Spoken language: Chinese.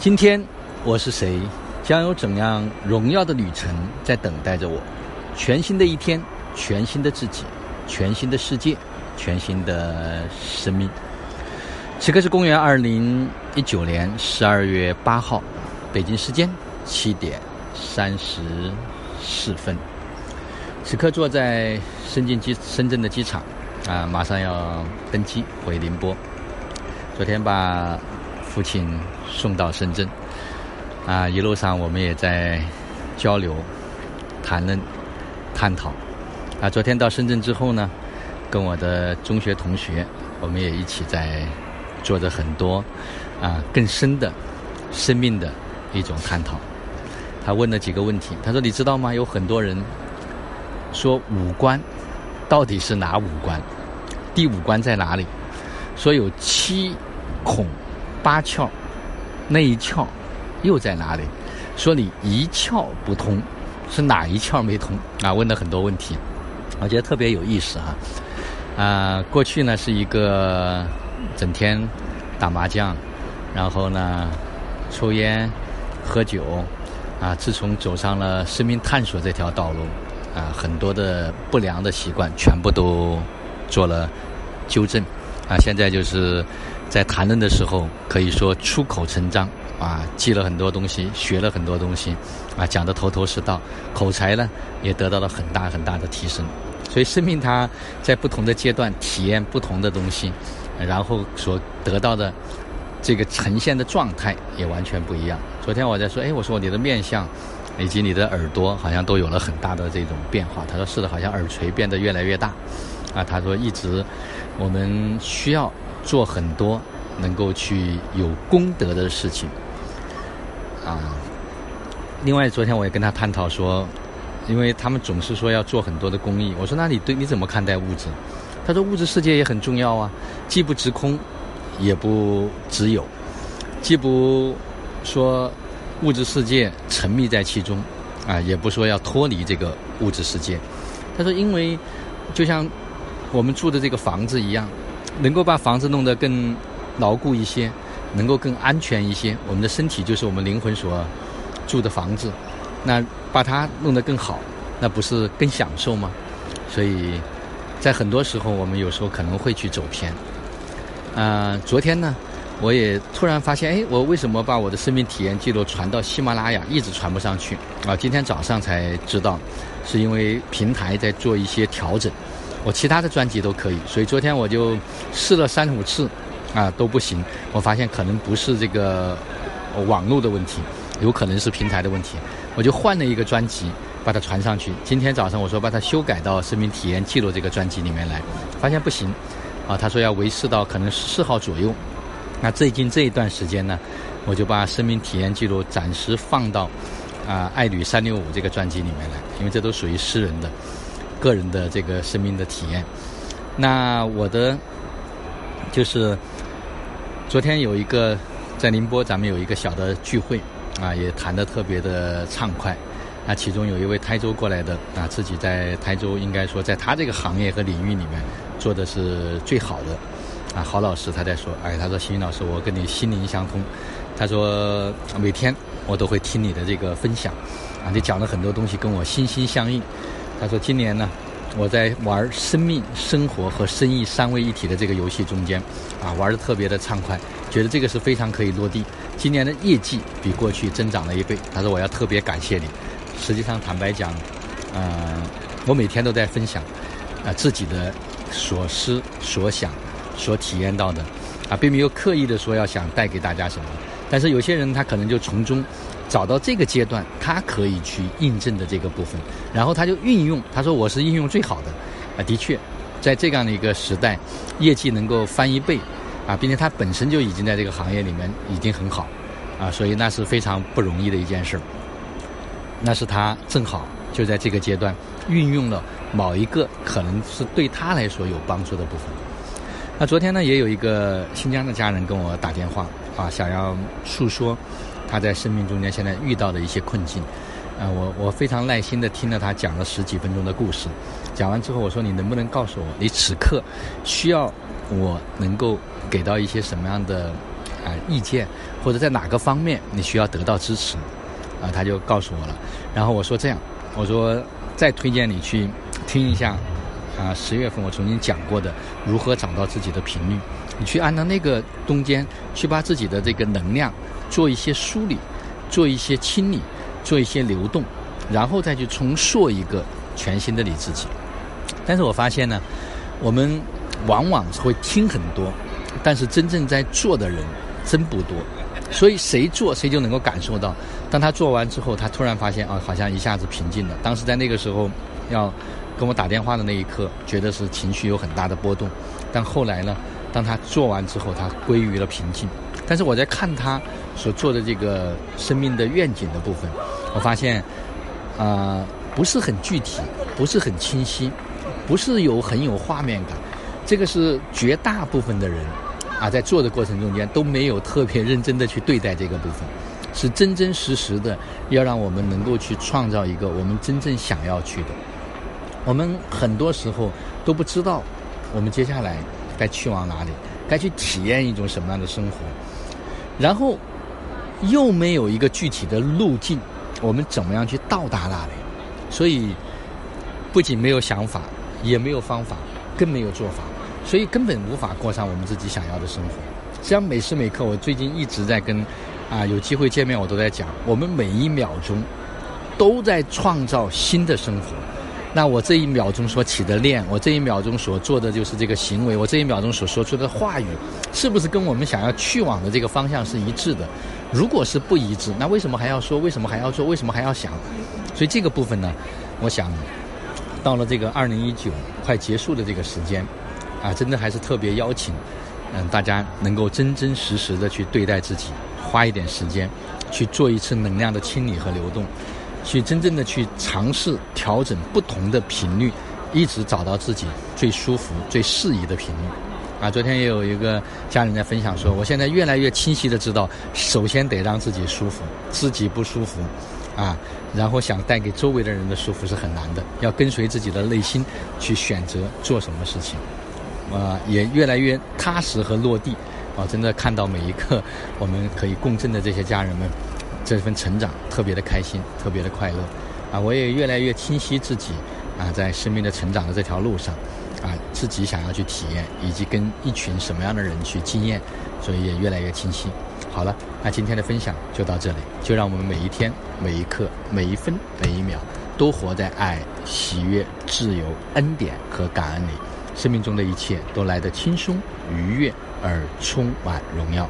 今天我是谁？将有怎样荣耀的旅程在等待着我？全新的一天，全新的自己，全新的世界，全新的生命。此刻是公元二零一九年十二月八号，北京时间七点三十四分。此刻坐在深圳机深圳的机场，啊，马上要登机回宁波。昨天把父亲送到深圳，啊，一路上我们也在交流、谈论、探讨。啊，昨天到深圳之后呢，跟我的中学同学，我们也一起在做着很多啊更深的生命的一种探讨。他问了几个问题，他说：“你知道吗？有很多人说五官到底是哪五官？第五官在哪里？说有七孔。”八窍，那一窍又在哪里？说你一窍不通，是哪一窍没通啊？问了很多问题，我觉得特别有意思啊！啊，过去呢是一个整天打麻将，然后呢抽烟、喝酒啊。自从走上了生命探索这条道路啊，很多的不良的习惯全部都做了纠正啊。现在就是。在谈论的时候，可以说出口成章啊，记了很多东西，学了很多东西，啊，讲得头头是道，口才呢也得到了很大很大的提升。所以，生命它在不同的阶段体验不同的东西，然后所得到的这个呈现的状态也完全不一样。昨天我在说，哎，我说你的面相以及你的耳朵好像都有了很大的这种变化。他说是的，好像耳垂变得越来越大。啊，他说一直我们需要。做很多能够去有功德的事情啊。另外，昨天我也跟他探讨说，因为他们总是说要做很多的公益。我说：“那你对你怎么看待物质？”他说：“物质世界也很重要啊，既不直空，也不只有，既不说物质世界沉迷在其中啊，也不说要脱离这个物质世界。”他说：“因为就像我们住的这个房子一样。”能够把房子弄得更牢固一些，能够更安全一些。我们的身体就是我们灵魂所住的房子，那把它弄得更好，那不是更享受吗？所以在很多时候，我们有时候可能会去走偏。啊，昨天呢，我也突然发现，哎，我为什么把我的生命体验记录传到喜马拉雅，一直传不上去？啊，今天早上才知道，是因为平台在做一些调整。我其他的专辑都可以，所以昨天我就试了三五次，啊都不行。我发现可能不是这个网络的问题，有可能是平台的问题。我就换了一个专辑，把它传上去。今天早上我说把它修改到生命体验记录这个专辑里面来，发现不行。啊，他说要维持到可能十四号左右。那最近这一段时间呢，我就把生命体验记录暂时放到啊爱侣三六五这个专辑里面来，因为这都属于私人的。个人的这个生命的体验，那我的就是昨天有一个在宁波，咱们有一个小的聚会啊，也谈得特别的畅快。那其中有一位台州过来的啊，自己在台州应该说在他这个行业和领域里面做的是最好的啊。郝老师他在说，哎，他说新云老师，我跟你心灵相通。他说每天我都会听你的这个分享啊，你讲了很多东西跟我心心相印。他说：“今年呢，我在玩生命、生活和生意三位一体的这个游戏中间，啊，玩的特别的畅快，觉得这个是非常可以落地。今年的业绩比过去增长了一倍。他说我要特别感谢你。实际上，坦白讲，呃，我每天都在分享，啊，自己的所思所想、所体验到的，啊，并没有刻意的说要想带给大家什么。但是有些人他可能就从中。”找到这个阶段，他可以去印证的这个部分，然后他就运用。他说：“我是应用最好的。”啊，的确，在这样的一个时代，业绩能够翻一倍，啊，并且他本身就已经在这个行业里面已经很好，啊，所以那是非常不容易的一件事儿。那是他正好就在这个阶段运用了某一个可能是对他来说有帮助的部分。那昨天呢，也有一个新疆的家人跟我打电话，啊，想要诉说。他在生命中间现在遇到的一些困境，啊，我我非常耐心的听了他讲了十几分钟的故事，讲完之后我说你能不能告诉我，你此刻需要我能够给到一些什么样的啊意见，或者在哪个方面你需要得到支持，啊，他就告诉我了。然后我说这样，我说再推荐你去听一下，啊，十月份我曾经讲过的如何找到自己的频率，你去按照那个中间去把自己的这个能量做一些梳理，做一些清理，做一些流动，然后再去重塑一个全新的你自己。但是我发现呢，我们往往会听很多，但是真正在做的人真不多。所以谁做谁就能够感受到，当他做完之后，他突然发现啊，好像一下子平静了。当时在那个时候要跟我打电话的那一刻，觉得是情绪有很大的波动。但后来呢，当他做完之后，他归于了平静。但是我在看他所做的这个生命的愿景的部分，我发现啊，不是很具体，不是很清晰。不是有很有画面感，这个是绝大部分的人啊，在做的过程中间都没有特别认真的去对待这个部分，是真真实实的要让我们能够去创造一个我们真正想要去的。我们很多时候都不知道我们接下来该去往哪里，该去体验一种什么样的生活，然后又没有一个具体的路径，我们怎么样去到达那里？所以不仅没有想法。也没有方法，更没有做法，所以根本无法过上我们自己想要的生活。实际上，每时每刻，我最近一直在跟啊有机会见面，我都在讲，我们每一秒钟都在创造新的生活。那我这一秒钟所起的念，我这一秒钟所做的就是这个行为，我这一秒钟所说出的话语，是不是跟我们想要去往的这个方向是一致的？如果是不一致，那为什么还要说？为什么还要做？为什么还要想？所以这个部分呢，我想。到了这个二零一九快结束的这个时间，啊，真的还是特别邀请，嗯，大家能够真真实实的去对待自己，花一点时间去做一次能量的清理和流动，去真正的去尝试调整不同的频率，一直找到自己最舒服、最适宜的频率。啊，昨天也有一个家人在分享说，我现在越来越清晰的知道，首先得让自己舒服，自己不舒服。啊，然后想带给周围的人的舒服是很难的，要跟随自己的内心去选择做什么事情，啊，也越来越踏实和落地，啊，真的看到每一个我们可以共振的这些家人们，这份成长特别的开心，特别的快乐，啊，我也越来越清晰自己，啊，在生命的成长的这条路上，啊，自己想要去体验，以及跟一群什么样的人去经验，所以也越来越清晰。好了，那今天的分享就到这里。就让我们每一天、每一刻、每一分、每一秒，都活在爱、喜悦、自由、恩典和感恩里。生命中的一切都来得轻松、愉悦而充满荣耀。